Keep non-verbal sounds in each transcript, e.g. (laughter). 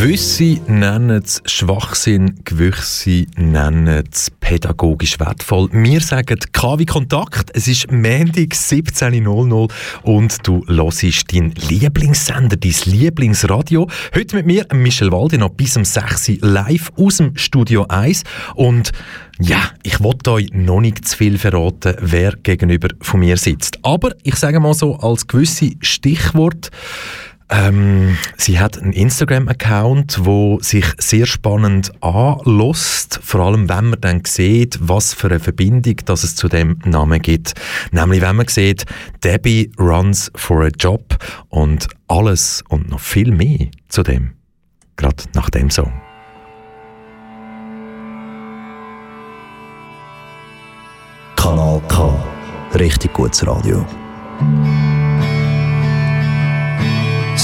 Gewisse nennen es Schwachsinn, gewisse nennen es pädagogisch wertvoll. Wir sagen KW Kontakt. Es ist Montag 17.00 und du hörst deinen Lieblingssender, dein Lieblingsradio. Heute mit mir, Michel Walde, noch bis um 6 Uhr live aus dem Studio 1. Und ja, ich wollte euch noch nicht zu viel verraten, wer gegenüber von mir sitzt. Aber ich sage mal so als gewisse Stichwort, ähm, sie hat einen Instagram-Account, wo sich sehr spannend anlässt, vor allem wenn man dann sieht, was für eine Verbindung dass es zu dem Namen gibt. Nämlich wenn man sieht, Debbie runs for a job und alles und noch viel mehr zu dem. Gerade nach dem Song. Kanal K. Richtig gutes Radio.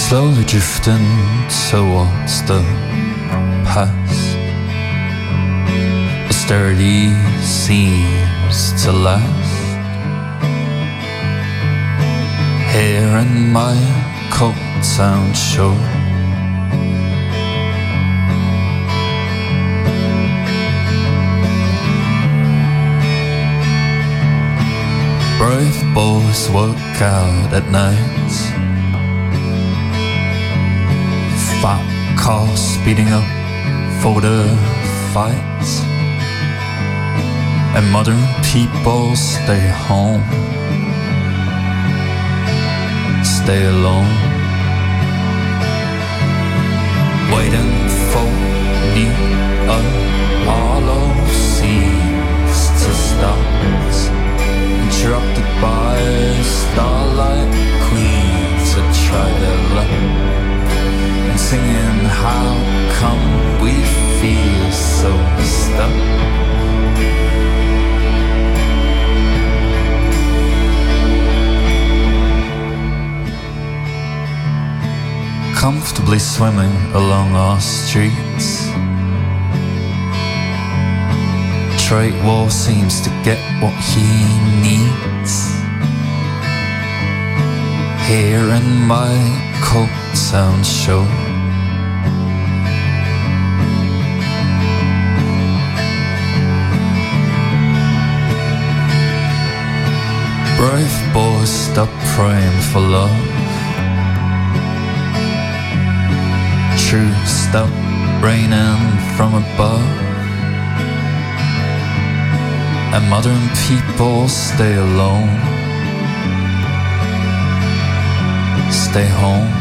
Slowly drifting towards the past. Austerity seems to last. Here in my cold town shore. Brave boys work out at night Fat cars speeding up for the fights. And modern people stay home, stay alone, waiting for new Apollo seems to start. Interrupted by starlight queens that try their luck singing how come we feel so stuck? Comfortably swimming along our streets. Trade War seems to get what he needs. Here in my cold sound show Brave boys stop praying for love. True stop raining from above. And modern people stay alone. Stay home.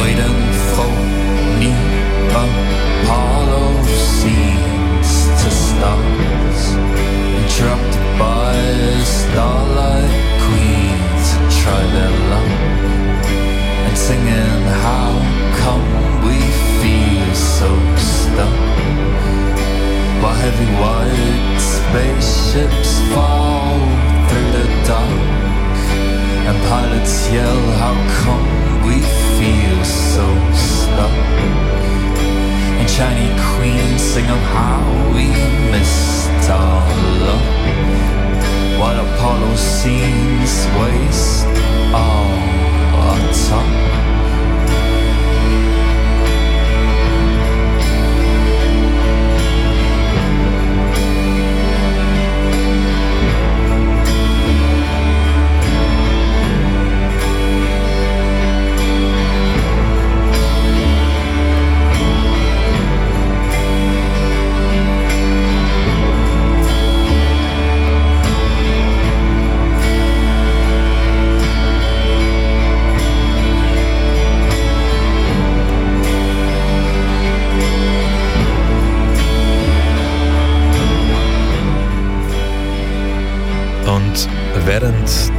Waiting for new Apollo seems to start interrupted by starlight queens try their luck and singing how come we feel so stuck while heavy white spaceships fall through the dark and pilots yell how come we feel so stuck and shiny queens sing of how we missed our. Apollo seems waste all our time.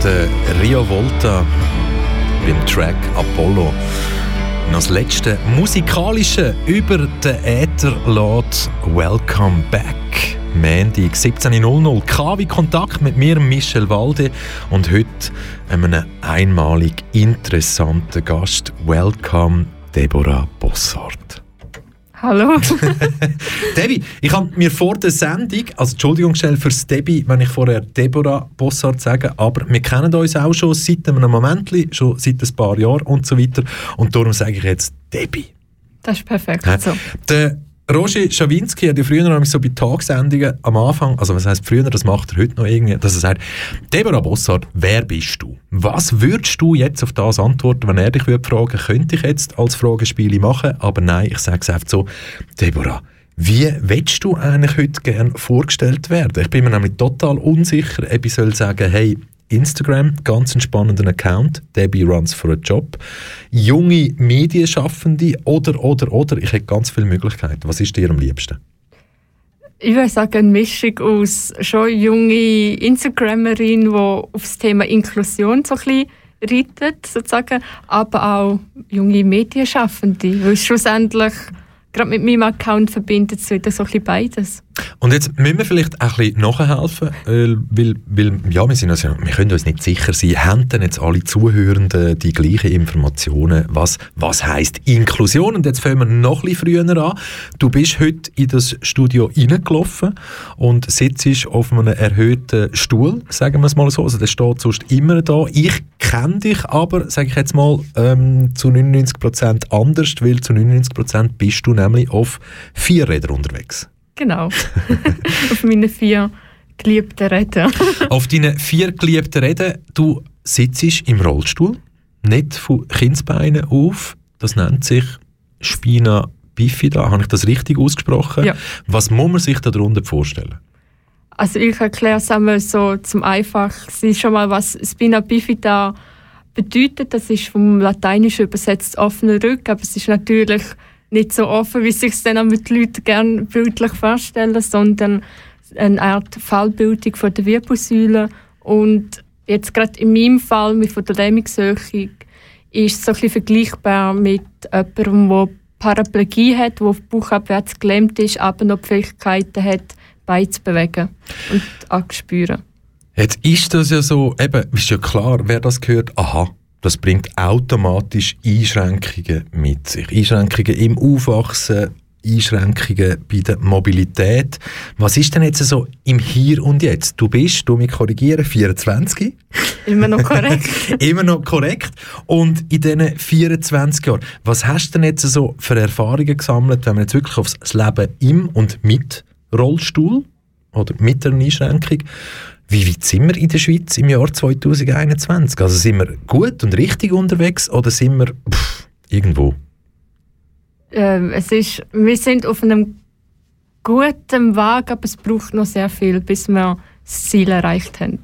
Der Rio Volta beim Track Apollo noch das letzte musikalische über den Äther lädt Welcome Back. Montag 17.00 KW Kontakt mit mir, Michel Walde und heute einem einmalig interessanten Gast. Welcome, Deborah Bossart. Hallo. (laughs) Debbie, ich habe mir vor der Sendung, also Entschuldigung schnell fürs Debbie, wenn ich vorher Deborah Bossart sage, aber wir kennen uns auch schon seit einem Moment, schon seit ein paar Jahren und so weiter. Und darum sage ich jetzt Debbie. Das ist perfekt. Ja. So. Der Roger Schawinski hat ja früher nämlich so bei Tagsendungen am Anfang, also was heißt früher, das macht er heute noch irgendwie, dass er sagt, Deborah Bossart, wer bist du? Was würdest du jetzt auf das antworten, wenn er dich würde fragen, könnte ich jetzt als Fragespiele machen, aber nein, ich sage es einfach so, Deborah, wie willst du eigentlich heute gerne vorgestellt werden? Ich bin mir nämlich total unsicher, ob ich soll sagen, hey, Instagram, ganz einen spannenden Account, Debbie Runs for a Job. Junge Medienschaffende oder, oder, oder, ich hätte ganz viele Möglichkeiten. Was ist dir am liebsten? Ich würde sagen, eine Mischung aus schon junge Instagramerin, die auf das Thema Inklusion so ein bisschen reitet, sozusagen, aber auch junge Medienschaffende, weil schlussendlich gerade mit meinem Account verbindet es so ein bisschen beides. Und jetzt müssen wir vielleicht auch ein bisschen nachhelfen, weil, weil ja, wir, sind uns, wir können uns nicht sicher sein, haben denn jetzt alle Zuhörenden die gleichen Informationen, was, was heisst Inklusion? Und jetzt fangen wir noch ein bisschen früher an. Du bist heute in das Studio reingelaufen und sitzt auf einem erhöhten Stuhl, sagen wir es mal so, also der steht sonst immer da. Ich kenne dich aber, sage ich jetzt mal, ähm, zu 99% anders, weil zu 99% bist du nämlich auf vier Rädern unterwegs. Genau. (laughs) auf meine vier geliebten Räder. (laughs) auf deine vier geliebten Räder, du sitzt im Rollstuhl, nicht von Kindsbeinen auf, das nennt sich Spina bifida, habe ich das richtig ausgesprochen? Ja. Was muss man sich darunter vorstellen? Also ich erkläre es einmal so zum Einfachsten schon mal, was Spina bifida bedeutet. Das ist vom Lateinischen übersetzt offener Rücken, aber es ist natürlich nicht so offen, wie sich es dann auch mit Leuten gerne bildlich vorstellen, sondern eine Art Fallbildung von der Wirbelsäule. Und jetzt gerade in meinem Fall mit der Lähmungshöchung ist es so ein vergleichbar mit jemandem, der Paraplegie hat, der bauchabwärts gelähmt ist, aber noch die Fähigkeiten hat, Beine zu bewegen und anzuspüren. Jetzt ist das ja so, eben, ist ja klar, wer das gehört, aha, das bringt automatisch Einschränkungen mit sich. Einschränkungen im Aufwachsen, Einschränkungen bei der Mobilität. Was ist denn jetzt so im Hier und Jetzt? Du bist, du mich korrigieren, 24. Immer noch korrekt. (laughs) Immer noch korrekt. Und in diesen 24 Jahren, was hast du denn jetzt so für Erfahrungen gesammelt, wenn man jetzt wirklich aufs Leben im und mit Rollstuhl oder mit einer Einschränkung wie weit sind wir in der Schweiz im Jahr 2021? Also sind wir gut und richtig unterwegs oder sind wir pff, irgendwo? Ähm, es ist, wir sind auf einem guten Weg, aber es braucht noch sehr viel, bis wir das Ziel erreicht haben.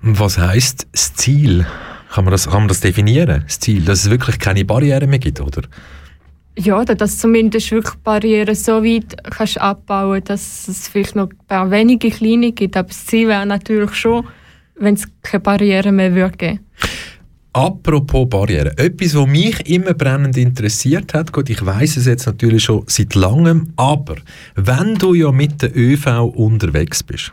Was heißt das Ziel? Kann man, das, kann man das definieren? Das Ziel, dass es wirklich keine Barrieren mehr gibt, oder? Ja, dass zumindest wirklich Barrieren so weit kannst abbauen dass es vielleicht noch ein paar wenige kleine gibt. Aber das Ziel wäre natürlich schon, wenn es keine Barrieren mehr würde geben. Apropos Barrieren, etwas, was mich immer brennend interessiert hat, gut, ich weiß es jetzt natürlich schon seit langem, aber wenn du ja mit der ÖV unterwegs bist,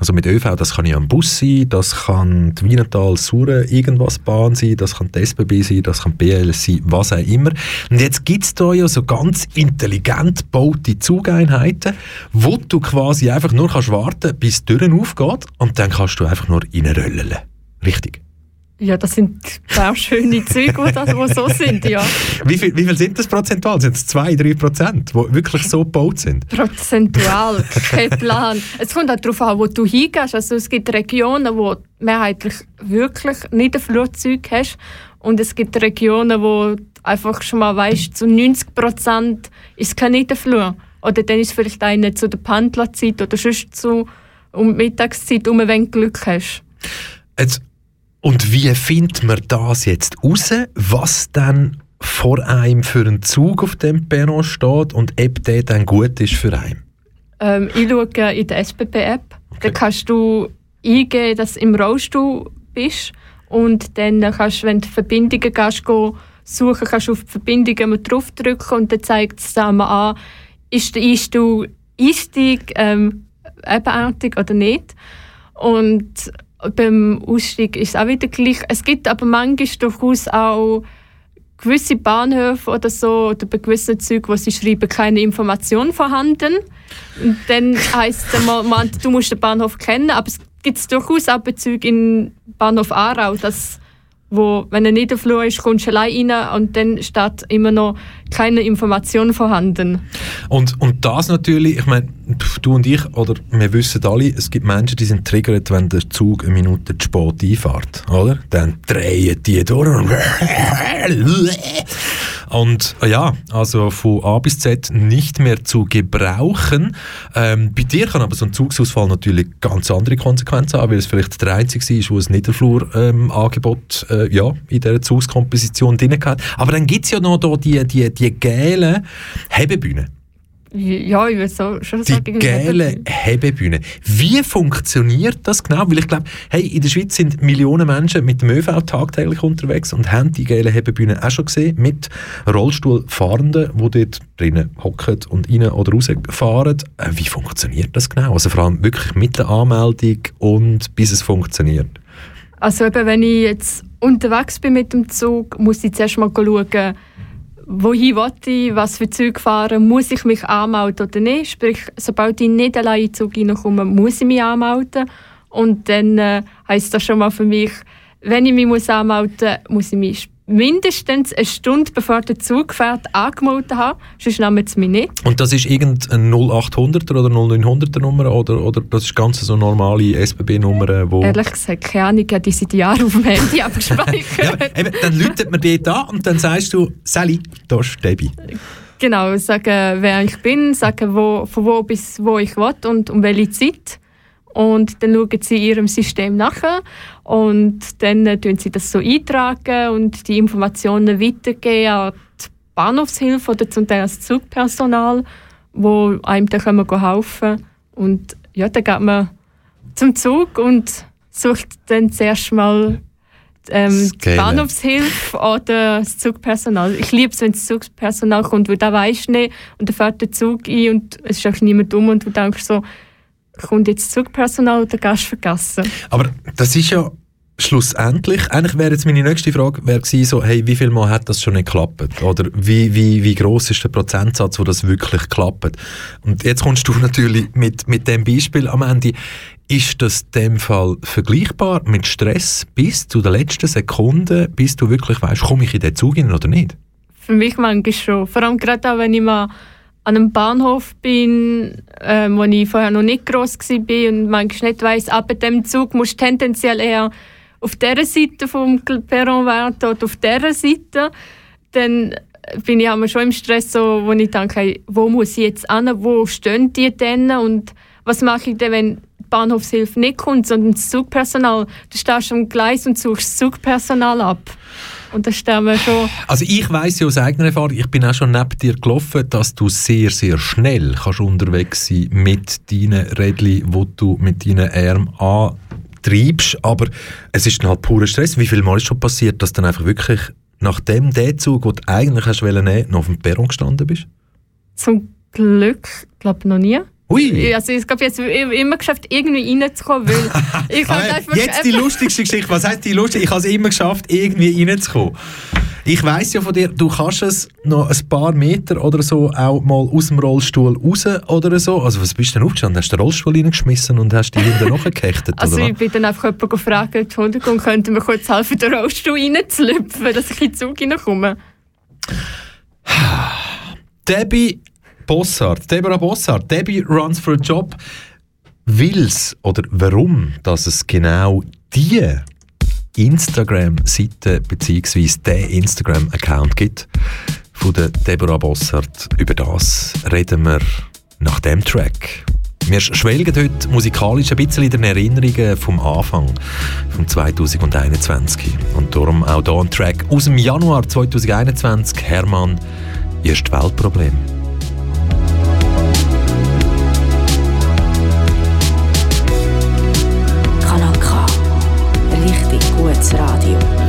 also mit ÖV, das kann ja ein Bus sein, das kann die Wienertal Sure irgendwas Bahn sein, das kann die SBB sein, das kann BL sein, was auch immer. Und jetzt gibt es da ja so ganz intelligent gebaute Zugeinheiten, wo du quasi einfach nur kannst warten, bis die Türen aufgeht und dann kannst du einfach nur reinrollen. Richtig? Ja, das sind sehr schöne Züge, die so sind, ja. (laughs) Wie viel, wie viel sind das prozentual? Sind es 2, 3 Prozent, die wirklich so gebaut sind? Prozentual, (laughs) kein Plan. Es kommt auch darauf an, wo du hingehst. Also es gibt Regionen, wo du mehrheitlich wirklich nicht ein Flugzeug hast und es gibt Regionen, wo du einfach schon mal weißt, zu 90 Prozent ist kein Niederflug. Oder dann ist vielleicht eine zu der Pendlerzeit oder sonst zu um Mittagszeit, um wenn du Glück hast. Jetzt und wie findet man das jetzt raus, was dann vor einem für einen Zug auf dem Perron steht und ob der dann gut ist für einen? Ähm, ich schaue in der SBB-App. Okay. Da kannst du eingeben, dass du im Rollstuhl bist und dann kannst du, wenn du Verbindungen gehst, suchen, kannst du auf die Verbindungen mit draufdrücken und dann zeigt es zusammen an, ist der Einstieg, Einstieg ähm, ebenartig oder nicht. Und beim Ausstieg ist es auch wieder gleich. Es gibt aber manchmal durchaus auch gewisse Bahnhöfe oder so oder bei gewissen Zügen, wo sie schreiben, keine Information vorhanden. Und dann heisst es man, du musst den Bahnhof kennen, aber es gibt durchaus auch Bezüge in Bahnhof Aarau, dass wo, wenn er nicht auf Flur ist, kommst du allein rein und dann steht immer noch keine Information vorhanden. Und, und das natürlich, ich meine, du und ich, oder wir wissen alle, es gibt Menschen, die sind triggert, wenn der Zug eine Minute zu spät einfährt, oder? Dann drehen die durch und und ja, also von A bis Z nicht mehr zu gebrauchen. Ähm, bei dir kann aber so ein Zugsausfall natürlich ganz andere Konsequenzen haben, weil es vielleicht der einzige ist, wo ein Niederflur-Angebot ähm, äh, ja, in dieser Zugskomposition drin hat. Aber dann gibt es ja noch da die, die, die gelben Hebebühnen. Ja, ich würde so, schon die sagen. Die gelbe Hebebühne. Wie funktioniert das genau? Weil ich glaube, hey, in der Schweiz sind Millionen Menschen mit dem ÖV tagtäglich unterwegs und haben die gelbe Hebebühne auch schon gesehen mit Rollstuhlfahrenden, die dort drinnen hocken und rein oder rausfahren. Äh, wie funktioniert das genau? Also vor allem wirklich mit der Anmeldung und bis es funktioniert. Also eben, wenn ich jetzt unterwegs bin mit dem Zug, muss ich zuerst mal schauen, wohin will ich, was für Züge fahren, muss ich mich anmelden oder nicht. Sprich, sobald ich nicht allein in den Zug reinkomme, muss ich mich anmelden. Und dann äh, heisst das schon mal für mich, wenn ich mich anmelden muss, muss ich mich mindestens eine Stunde bevor der Zug fährt angemeldet haben, sonst nehmen sie mich nicht. Und das ist irgendeine 0800er oder 0900er Nummer oder, oder das ist ganz so normale SBB-Nummer? Wo Ehrlich gesagt, keine Ahnung, ich habe diese Jahre auf dem Handy (laughs) abgespeichert. ja, eben, dann läutet man die da und dann sagst du, Sally, da ist Debbie. Genau, sagen, wer ich bin, sagen, wo, von wo bis wo ich will und um welche Zeit und dann schauen sie ihrem System nach und dann äh, tun sie das so eintragen und die Informationen weitergeben an die Bahnhofshilfe oder zum Teil das Zugpersonal, wo einem dann können helfen. Und ja, dann geht man zum Zug und sucht dann zuerst mal ähm, die Bahnhofshilfe oder das Zugpersonal. Ich liebe es, wenn das Zugpersonal kommt, weil da weisst du nicht. Und dann fährt der Zug ein und es ist auch niemand dumm und du denkst so, kommt jetzt Zugpersonal oder Gast vergessen. Aber das ist ja schlussendlich, eigentlich wäre jetzt meine nächste Frage wäre gewesen, so, hey, wie viel Mal hat das schon nicht geklappt? Oder wie, wie, wie groß ist der Prozentsatz, wo das wirklich klappt? Und jetzt kommst du natürlich mit, mit dem Beispiel am Ende. Ist das in dem Fall vergleichbar mit Stress bis zu der letzten Sekunde, bis du wirklich weißt, komme ich in den Zug hin oder nicht? Für mich manchmal schon. Vor allem gerade auch, wenn ich mal an einem Bahnhof bin, äh, wo ich vorher noch nicht groß war und manchmal nicht weiss, ab dem Zug musst du tendenziell eher auf dieser Seite vom Perron warten oder auf dieser Seite, dann bin ich schon im Stress, so, wo ich denke, wo muss ich jetzt an, wo stehen die denn? Und was mache ich denn, wenn die Bahnhofshilfe nicht kommt, sondern das Zugpersonal, du stehst am Gleis und suchst das Zugpersonal ab. Und das stellen wir schon. Also ich weiß ja aus eigener Erfahrung, ich bin auch schon neben dir gelaufen, dass du sehr, sehr schnell kannst unterwegs sein mit deinen Rädchen, wo du mit deinen Armen antreibst. Aber es ist dann halt purer Stress. Wie viel Mal ist schon passiert, dass du dann einfach wirklich nach dem der Zug, den du eigentlich hast nehmen, noch auf dem Perron gestanden bist? Zum Glück, glaube noch nie. Ui. Also ich habe jetzt immer geschafft, irgendwie reinzukommen, weil (laughs) ich halt Jetzt die lustigste Geschichte. Was heißt die lustig? Ich habe es immer geschafft, irgendwie reinzukommen. Ich weiß ja von dir, du kannst es noch ein paar Meter oder so auch mal aus dem Rollstuhl raus oder so. Also was bist du denn aufgestanden? Hast du den Rollstuhl reingeschmissen und hast dich hinten (laughs) nachgekechtet? Also ich bin dann einfach jemanden gefragt, Entschuldigung, könnte mir kurz helfen, den Rollstuhl reinzulüpfen, dass ich in den Zug reinkomme? Debbie Bossart, Deborah Bossart, Debbie runs for a job. Will's oder warum, dass es genau die Instagram-Seite bzw. den Instagram-Account gibt von der Deborah Bossart. Über das reden wir nach dem Track. Wir schwelgen heute musikalisch ein bisschen in den Erinnerungen vom Anfang von 2021. Und darum auch hier ein Track aus dem Januar 2021. Hermann, erst Weltproblem. Gutes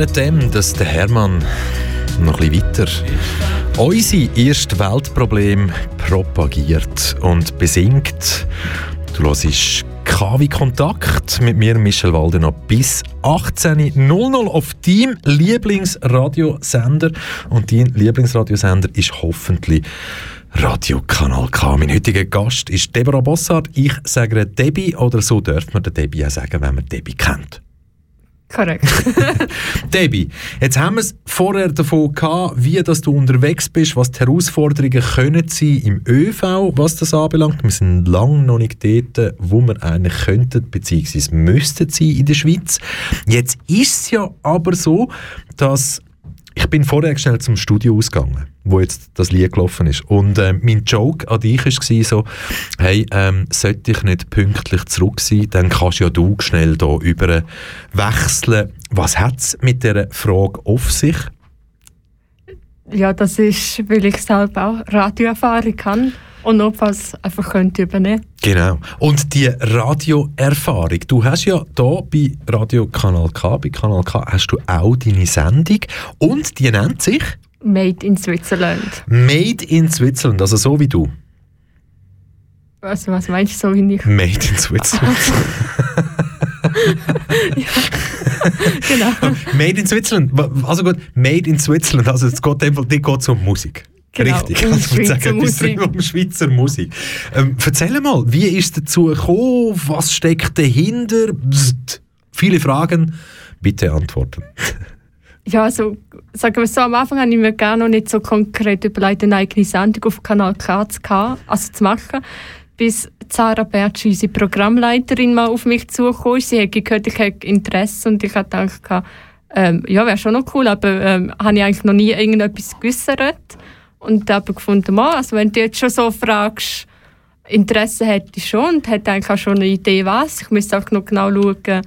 währenddem, dass der Hermann noch ein bisschen weiter unsere erste Weltproblem propagiert und besingt, du hörst KW Kontakt mit mir, Michel Waldenau, bis 18.00 auf deinem Lieblingsradiosender. Und dein Lieblingsradiosender ist hoffentlich Radio Kanal K. Mein heutiger Gast ist Deborah Bossard. Ich sage Debbie oder so dürfte man der Debbie auch sagen, wenn man Debbie kennt. Korrekt. (laughs) Debbie, jetzt haben wir es vorher davon gehabt, wie dass du unterwegs bist, was die Herausforderungen können sein im ÖV, was das anbelangt. Wir sind lange noch nicht dort, wo wir eigentlich könnten, beziehungsweise müssten sein in der Schweiz. Jetzt ist es ja aber so, dass ich bin vorher schnell zum Studio ausgegangen, wo jetzt das Lied gelaufen ist. Und äh, mein Joke an dich war so, hey, ähm, sollte ich nicht pünktlich zurück sein, dann kannst ja du schnell da über wechseln. Was hat es mit dieser Frage auf sich? ja, das ist, weil ich selber auch Radioerfahrung kann und notfalls einfach könnte übernehmen. Genau. Und die Radioerfahrung, du hast ja da bei Radio Kanal K, bei Kanal K hast du auch deine Sendung und die nennt sich Made in Switzerland. Made in Switzerland, also so wie du. Also was meinst du so wie ich? Made in Switzerland. (laughs) genau. Made in Switzerland. Also gut, Made in Switzerland. Also es geht einfach, die geht um Musik. Genau, Richtig. um Also, Schweizer sagen, Musik. Um Schweizer Musik. Ähm, erzähl mal, wie ist es dazu gekommen? Was steckt dahinter? Psst. Viele Fragen. Bitte antworten. (laughs) Ja, also sagen wir so, am Anfang habe ich mir gar noch nicht so konkret überlegt, eine eigene Sendung auf Kanal K zu, haben, also zu machen, bis Sarah Bertsch, unsere Programmleiterin, mal auf mich zugekommen ist. Sie hat gehört, ich habe Interesse und ich habe gedacht, ähm, ja, wäre schon noch cool, aber ähm, habe ich eigentlich noch nie irgendetwas geäussert. Und habe gefunden, mal, also wenn du jetzt schon so fragst, Interesse hätte ich schon und hätte eigentlich auch schon eine Idee, was. Ich müsste auch noch genau schauen,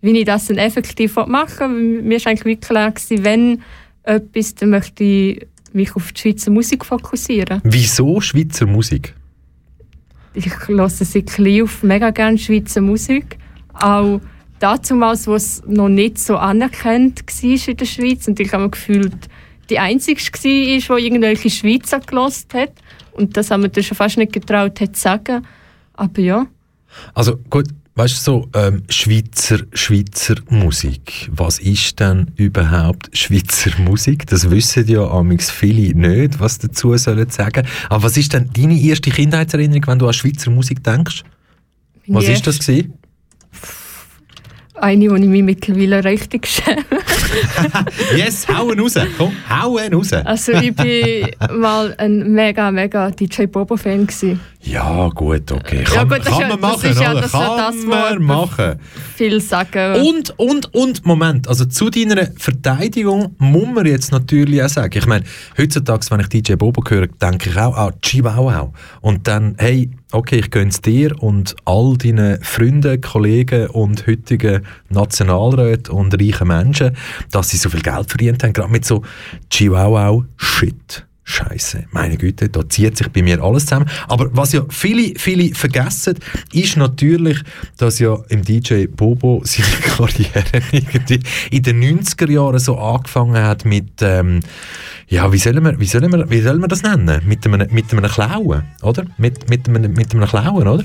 wie ich das dann effektiv machen will. Mir war eigentlich klar, gewesen, wenn etwas, dann möchte ich mich auf die Schweizer Musik fokussieren. Wieso Schweizer Musik? Ich höre seit klein auf mega gerne Schweizer Musik. Auch damals, wo es noch nicht so anerkannt war in der Schweiz. Und ich habe mir gefühlt, die Einzige war, die irgendwelche Schweizer gelost hat. Und das haben wir dann schon fast nicht getraut, hat zu sagen. Aber ja. Also gut, weißt du so, ähm, Schweizer, Schweizer Musik. Was ist denn überhaupt Schweizer Musik? Das wissen ja amigs viele nicht, was dazu sollen sagen. Aber was ist denn deine erste Kindheitserinnerung, wenn du an Schweizer Musik denkst? Was Meine ist das gewesen? eine, wo ich mich mittlerweile richtig schäme. (laughs) yes, hauen raus. Komm, hauen raus. Also ich bin mal ein mega, mega DJ Bobo-Fan. Ja, gut, okay. Ja, Kann, gut, das kann ja- man machen, ja- oder? das ist ja Kann wo man machen. Viel sagen. Und, und, und, Moment, also zu deiner Verteidigung muss man jetzt natürlich auch sagen, ich meine, heutzutage, wenn ich DJ Bobo höre, denke ich auch an Chihuahua. Und dann, hey, okay, ich gönne es dir und all deinen Freunden, Kollegen und heutigen Nationalräten und reichen Menschen, dass sie so viel Geld verdient haben, gerade mit so Chihuahua-Shit. Scheiße, meine Güte, da zieht sich bei mir alles zusammen. Aber was ja viele, viele vergessen, ist natürlich, dass ja im DJ Bobo seine (laughs) Karriere irgendwie in den 90er Jahren so angefangen hat mit, ähm, ja, wie sollen wir, wie sollen wir, wie sollen wir das nennen? Mit einem, mit einem Klauen, oder? Mit, mit, einem, mit einem Klauen, oder?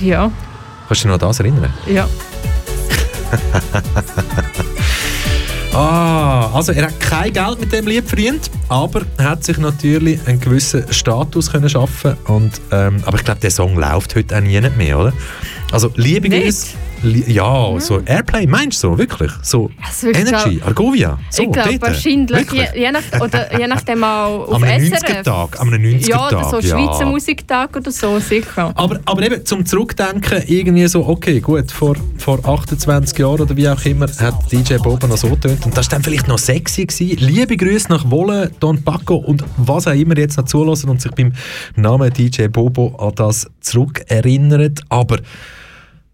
ja, Kannst du dich noch an das erinnern? ja. (laughs) Ah, also er hat kein Geld mit dem verdient, aber er hat sich natürlich einen gewissen Status können schaffen und ähm, aber ich glaube der Song läuft heute auch nie nicht mehr, oder? Also liebe? Grüße. Ja, so Airplay, meinst du so, wirklich? So Also ich Energy, glaub- Argovia, so ich glaube wahrscheinlich, Wirklich? je, je, nach, oder je nachdem auch (laughs) auf Am SRF. 90er-Tag, am einem 90er-Tag, Ja, oder so ja. Schweizer Musiktag oder so, sicher. Aber, aber eben zum Zurückdenken, irgendwie so, okay, gut, vor, vor 28 Jahren oder wie auch immer, hat DJ Bobo noch so getönt und das war dann vielleicht noch sexy gewesen. Liebe Grüße nach Wolle, Don Paco und was auch immer jetzt noch zulassen und sich beim Namen DJ Bobo an das zurückerinnert. Aber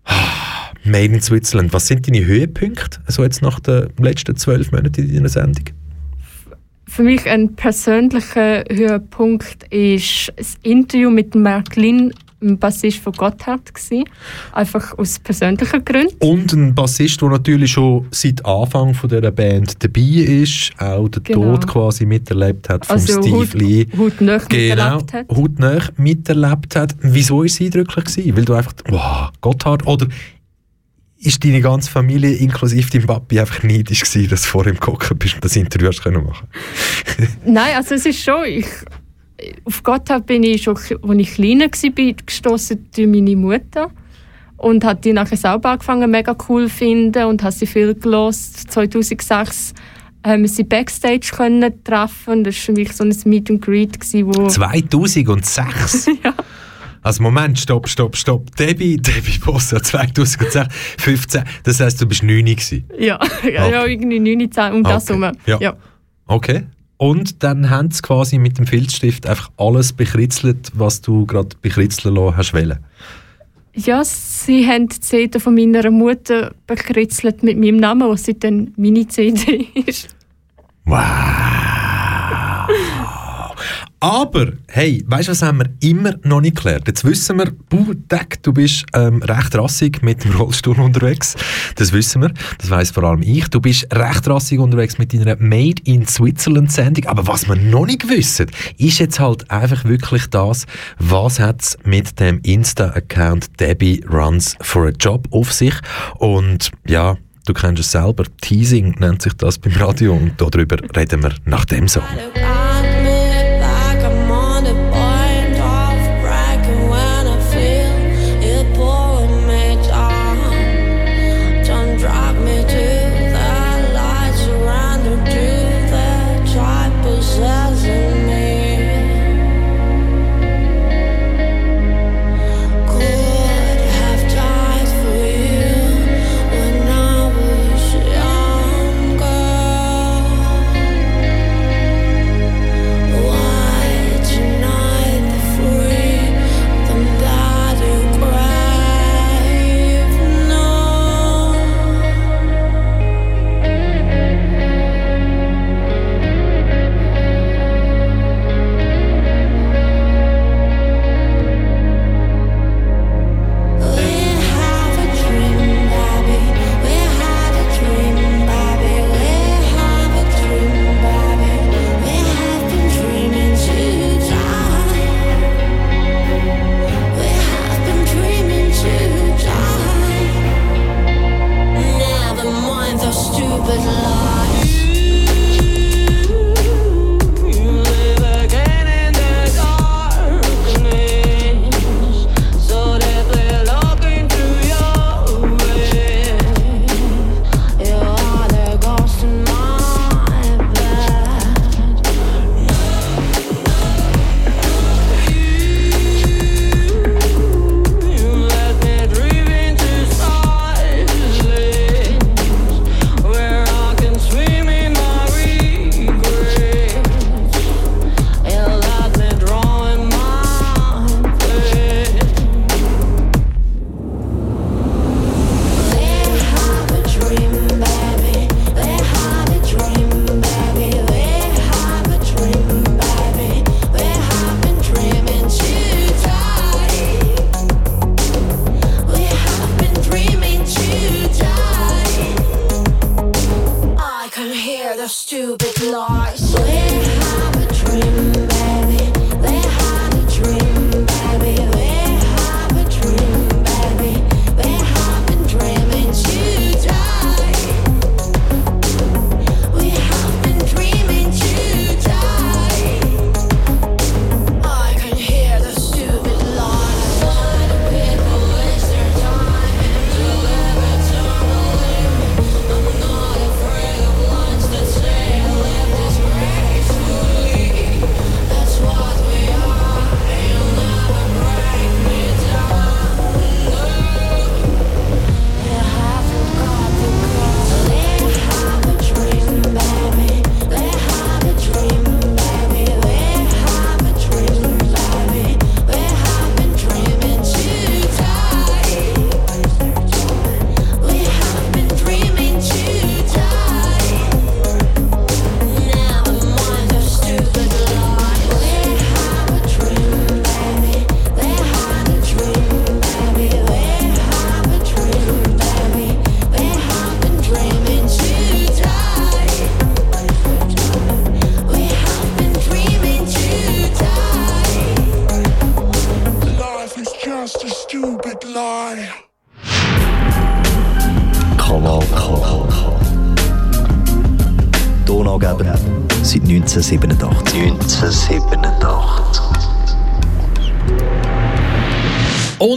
ah, Made in Switzerland, was sind deine Höhepunkte, so jetzt nach den letzten zwölf Monaten in deiner Sendung? Für mich ein persönlicher Höhepunkt ist das Interview mit Mark Lin, dem Bassist von Gotthard. Gewesen. Einfach aus persönlichen Gründen. Und ein Bassist, der natürlich schon seit Anfang von dieser Band dabei ist, auch den Genau. Tod quasi miterlebt hat von Also Steve Hut- Lee. hautnah Genau, miterlebt hat. hautnah miterlebt hat. Wieso war es eindrücklich? Gewesen? Weil du einfach, wow, Gotthard, oder ist deine ganze Familie, inklusive dein Papi, einfach neidisch gewesen, dass du vor ihm geguckt bist und das Interview hast können machen (laughs) Nein, also es ist schon, ich, auf Gotthard bin ich schon, als ich kleiner war, gestoßen durch meine Mutter und hat die nachher selber angefangen mega cool zu finden und hat sie viel gelost. 2006 haben wir sie Backstage können treffen. Das war für mich so ein Meet and Greet, gewesen, wo 2006? (laughs) Ja. Also Moment, stopp, stopp, stopp. Debbie, (laughs) Debbie Bossa, 2006, 15, das heisst, du bist 9 gewesen. ja, (laughs) ja, ja irgendwie 9, 10, um das Okay. herum. Ja. Ja. Okay. Und dann haben sie quasi mit dem Filzstift einfach alles bekritzelt, was du gerade bekritzeln lassen hast wollen. Ja, sie haben die CD von meiner Mutter bekritzelt mit meinem Namen, was sie dann meine CD ist. Wow! Aber, hey, weißt du, was haben wir immer noch nicht geklärt? Jetzt wissen wir, buh, du bist ähm, recht rassig mit dem Rollstuhl unterwegs. Das wissen wir. Das weiss vor allem ich. Du bist recht rassig unterwegs mit deiner Made in Switzerland Sendung. Aber was wir noch nicht wissen, ist jetzt halt einfach wirklich das, was hat's mit dem Insta-Account Debbie Runs for a Job auf sich? Und ja, du kennst es selber. Teasing nennt sich das beim Radio und darüber reden wir nach dem Song.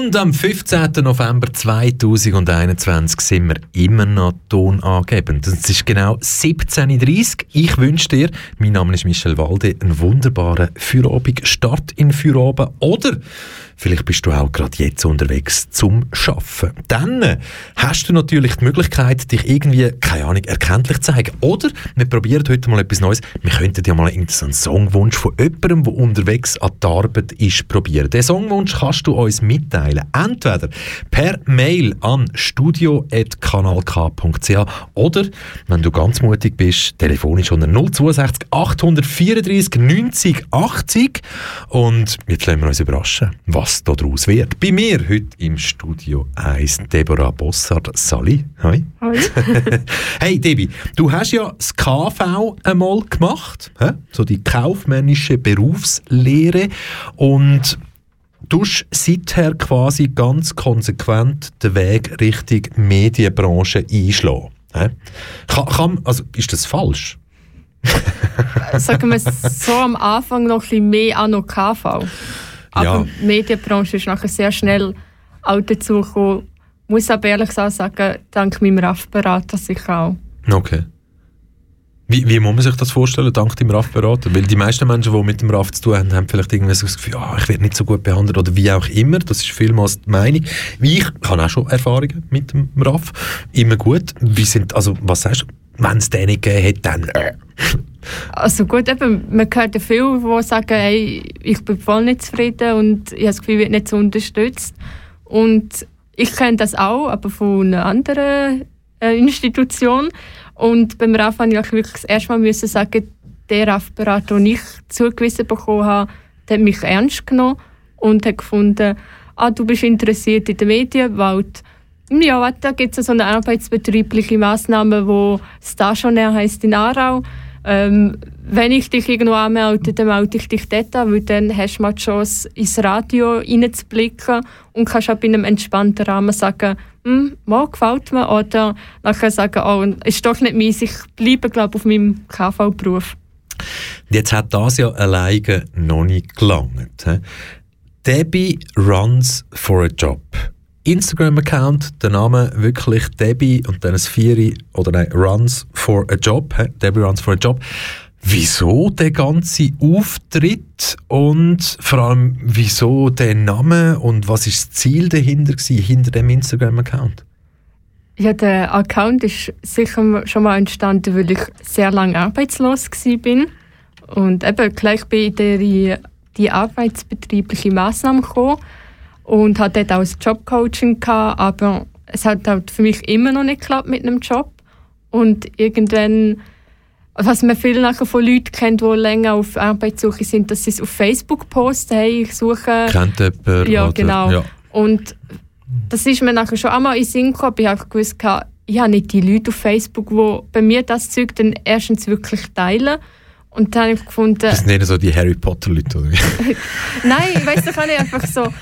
Und am 15. November 2021 sind wir immer noch tonangebend. Es ist genau 17.30 Uhr. Ich wünsche dir, mein Name ist Michel Walde, einen wunderbaren Feierabend, Start in Feierabend oder vielleicht bist du auch gerade jetzt unterwegs zum Schaffen. Dann äh, hast du natürlich die Möglichkeit, dich irgendwie, keine Ahnung, erkenntlich zu zeigen. Oder wir probieren heute mal etwas Neues. Wir könnten dir mal einen Songwunsch von jemandem, der unterwegs an die Arbeit ist, probieren. Den Songwunsch kannst du uns mitteilen. Entweder per Mail an studio.kanalk.ch oder, wenn du ganz mutig bist, telefonisch unter 062 834 90 80 und jetzt lassen wir uns überraschen, was daraus wird. Bei mir heute im Studio 1 Deborah Bossard. Sally, hi. Hoi. (laughs) Hey Debbie, du hast ja das KV einmal gemacht, so die kaufmännische Berufslehre und du hast seither quasi ganz konsequent den Weg Richtung Medienbranche einschlagen. hä? Kann, kann, also, ist das falsch? Sagen wir so am Anfang noch ein bisschen mehr an noch KV. Aber Ja. die Medienbranche ist nachher sehr schnell auch dazu gekommen. Muss aber ehrlich sagen, dank meinem RAF-Berater sicher auch. Okay. Wie, wie muss man sich das vorstellen, dank dem RAF-Berater? Weil die meisten Menschen, die mit dem RAF zu tun haben, haben vielleicht irgendwie so das Gefühl, ah, ich werde nicht so gut behandelt oder wie auch immer. Das ist vielmals die Meinung. Ich habe auch schon Erfahrungen mit dem RAF. Immer gut. Wie sind, also, was sagst du? Wenn es den nicht gegeben hätte, dann... Äh. Also gut, eben, man hört ja viele, die sagen, hey, ich bin voll nicht zufrieden und ich habe das Gefühl, ich werde nicht so unterstützt. Und ich kenne das auch, aber von einer anderen äh, Institution. Und beim RAF habe ich wirklich das erste Mal müssen sagen, der RAF-Berater, den ich zugewiesen bekommen habe, der hat mich ernst genommen und hat gefunden, ah, du bist interessiert in der Medienwelt. Ja, da gibt es so eine arbeitsbetriebliche Massnahme, die Stationär heisst in Aarau. Ähm, wenn ich dich irgendwo anmelde, dann melde ich dich dort an, weil dann hast du mal die Chance, ins Radio reinzublicken und kannst auch bei einem entspannten Rahmen sagen, hm, mal gefällt mir, oder nachher sagen, oh, ist doch nicht meins, ich bleibe, glaube auf meinem KV-Beruf. Jetzt hat das ja alleine noch nicht gelangt. hä? Debbie runs for a job. Instagram-Account, der Name wirklich Debbie und dann ein Vieri oder nein, runs for a job. hä? Debbie runs for a job. Wieso der ganze Auftritt und vor allem wieso der Name und was ist das Ziel dahinter gewesen, hinter dem Instagram-Account? Ja, der Account ist sicher schon mal entstanden, weil ich sehr lange arbeitslos war. Und eben gleich bin ich in die, arbeitsbetriebliche Massnahme und hatte dort auch ein Jobcoaching aber es hat halt für mich immer noch nicht geklappt mit einem Job. Und irgendwann, was man viel nachher von Leuten kennt, die länger auf Arbeitssuche sind, dass sie es auf Facebook posten, hey, ich suche Kennt jemand? ja, genau. Ja. Und das ist mir nachher schon einmal in den Sinn gekommen. Ich habe gewusst, ich habe nicht die Leute auf Facebook, die bei mir das Zeug dann erstens wirklich teilen. Und dann habe ich gefunden, Das sind nicht so die Harry Potter-Leute, oder? (laughs) nein, ich weiß doch nicht, einfach so.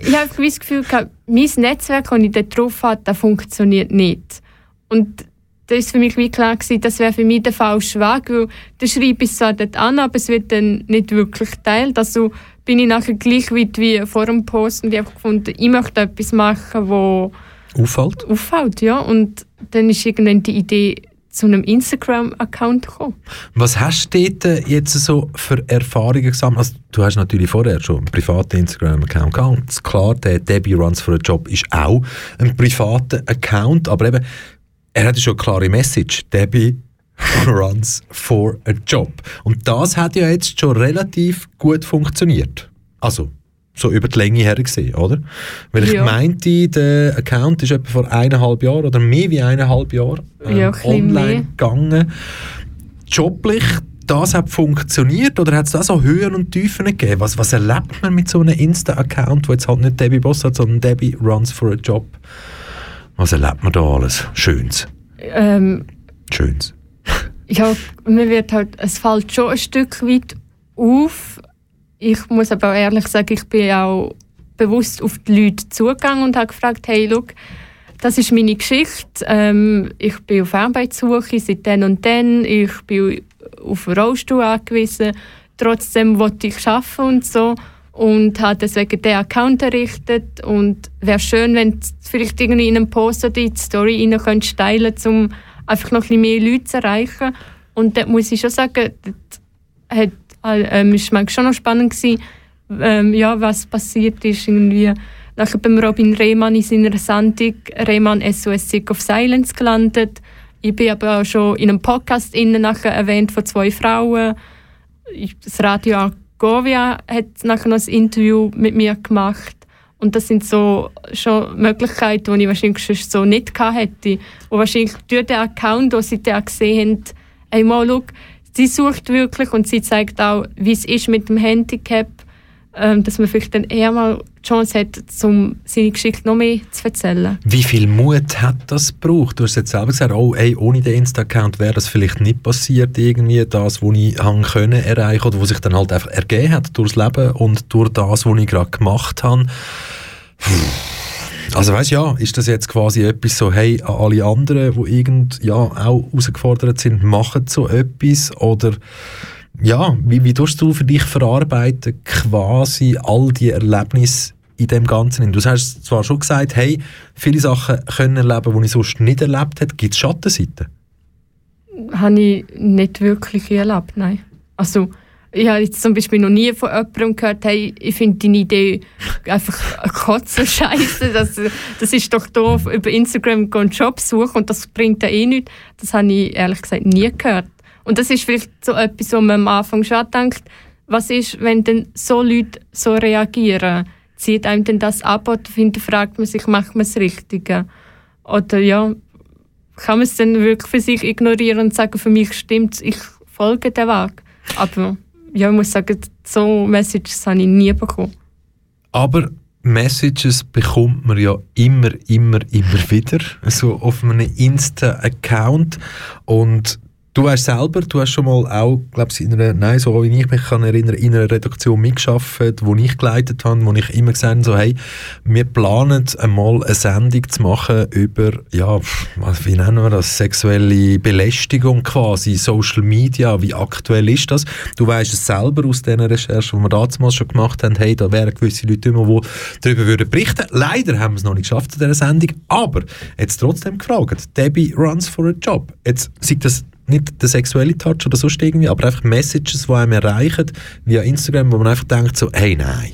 Ich habe das Gefühl gehabt, mein Netzwerk, das ich da drauf habe, das funktioniert nicht. Und da ist für mich wie klar gewesen, das wäre für mich der falsche Weg, weil dann schreibe ich es zwar dort an, aber es wird dann nicht wirklich geteilt. Also bin ich nachher gleich weit wie vor dem Post und ich habe gefunden, ich möchte etwas machen, wo Auffällt? auffällt, ja. Und dann ist irgendwann die Idee zu einem Instagram-Account gekommen. Was hast du dort äh, jetzt so für Erfahrungen gesammelt? Also, du hast natürlich vorher schon einen privaten Instagram-Account gehabt. Klar, der Debbie Runs for a Job ist auch ein privater Account, aber eben, er hat schon eine klare Message. Debbie (laughs) runs for a job. Und das hat ja jetzt schon relativ gut funktioniert. Also, so über die Länge her gesehen, oder? Weil ich Ja. meinte, der Account ist etwa vor eineinhalb Jahren oder mehr wie eineinhalb Jahren ähm, Ja, online mehr. gegangen. Joblich, das hat funktioniert oder hat es da so Höhen und Tiefen gegeben? Was, was erlebt man mit so einem Insta-Account, wo jetzt halt nicht Debbie Boss hat, sondern Debbie runs for a job? Was erlebt man da alles? Schönes. Ähm, Schönes. ja, mir wird halt, es fällt schon ein Stück weit auf. Ich muss aber auch ehrlich sagen, ich bin auch bewusst auf die Leute zugegangen und habe gefragt, hey, look, das ist meine Geschichte. Ähm, ich bin auf Arbeitssuche seit dann und dann. Ich bin auf einen Rollstuhl angewiesen. Trotzdem wollte ich arbeiten und so. Und habe deswegen den Account errichtet. Und wäre schön, wenn du vielleicht irgendwie in einem Post oder in die Story rein könntest teilen um einfach noch ein mehr Leute zu erreichen. Und dort muss ich schon sagen, dort hat, ähm, ist manchmal schon noch spannend gewesen, ähm, ja, was passiert ist. Irgendwie nachher beim Robin Rehmann in seiner Sendung Rehmann SOS Sick of Silence gelandet. Ich bin aber auch schon in einem Podcast innen nachher erwähnt von zwei Frauen. Das Radio Argovia hat nachher noch ein Interview mit mir gemacht. Und das sind so schon Möglichkeiten, die ich wahrscheinlich sonst so nicht gehabt hätte. Und wahrscheinlich durch den Account, den sie da gesehen haben, hey, mal, schau, sie sucht wirklich und sie zeigt auch, wie es ist mit dem Handicap, ähm, dass man vielleicht dann eher mal Chance hat, um seine Geschichte noch mehr zu erzählen. Wie viel Mut hat das gebraucht? Du hast jetzt selber gesagt, oh, ey, ohne den Insta-Account wäre das vielleicht nicht passiert, irgendwie das, was ich haben können erreichen oder was sich dann halt einfach ergeben hat durchs Leben und durch das, was ich gerade gemacht habe. Also weißt ja, ist das jetzt quasi etwas so, hey, an alle anderen, die irgend, ja, auch herausgefordert sind, machen so etwas oder ja, wie, wie tust du für dich verarbeiten, quasi all die Erlebnisse in dem Ganzen? Du hast zwar schon gesagt, hey, viele Sachen können erleben, die ich sonst nicht erlebt habe. Gibt es Schattenseiten? Habe ich nicht wirklich erlebt, nein. Also, ich habe jetzt zum Beispiel noch nie von jemandem gehört, hey, ich finde deine Idee einfach kotzen scheiße. Das, das ist doch doof, über Instagram einen Job suchen und das bringt ja eh nichts. Das habe ich ehrlich gesagt nie gehört. Und das ist vielleicht so etwas, wo man am Anfang schon denkt, was ist, wenn denn so Leute so reagieren? Zieht einem denn das ab oder hinterfragt man sich, macht man das Richtige? Oder ja, kann man es dann wirklich für sich ignorieren und sagen, für mich stimmt ich folge dem Weg. Aber ja, ich muss sagen, so Messages habe ich nie bekommen. Aber Messages bekommt man ja immer, immer, immer wieder, so auf einem Insta-Account und Du weißt selber, du hast schon mal auch, glaube ich, in einer, nein, so wie ich mich kann erinnern, in einer Redaktion mitgearbeitet, wo ich geleitet habe, wo ich immer gesagt habe, so, hey, wir planen einmal eine Sendung zu machen über, ja, wie nennen wir das, sexuelle Belästigung quasi, Social Media, wie aktuell ist das? Du weißt es selber aus den Recherchen, die wir damals schon gemacht haben, hey, da wären gewisse Leute immer, die darüber würden berichten. Leider haben wir es noch nicht geschafft in dieser Sendung, aber jetzt trotzdem gefragt, Debbie runs for a job. Jetzt sieht das nicht der sexuelle Touch oder sonst irgendwie, aber einfach Messages, die einem erreichen via Instagram, wo man einfach denkt so, hey, nein.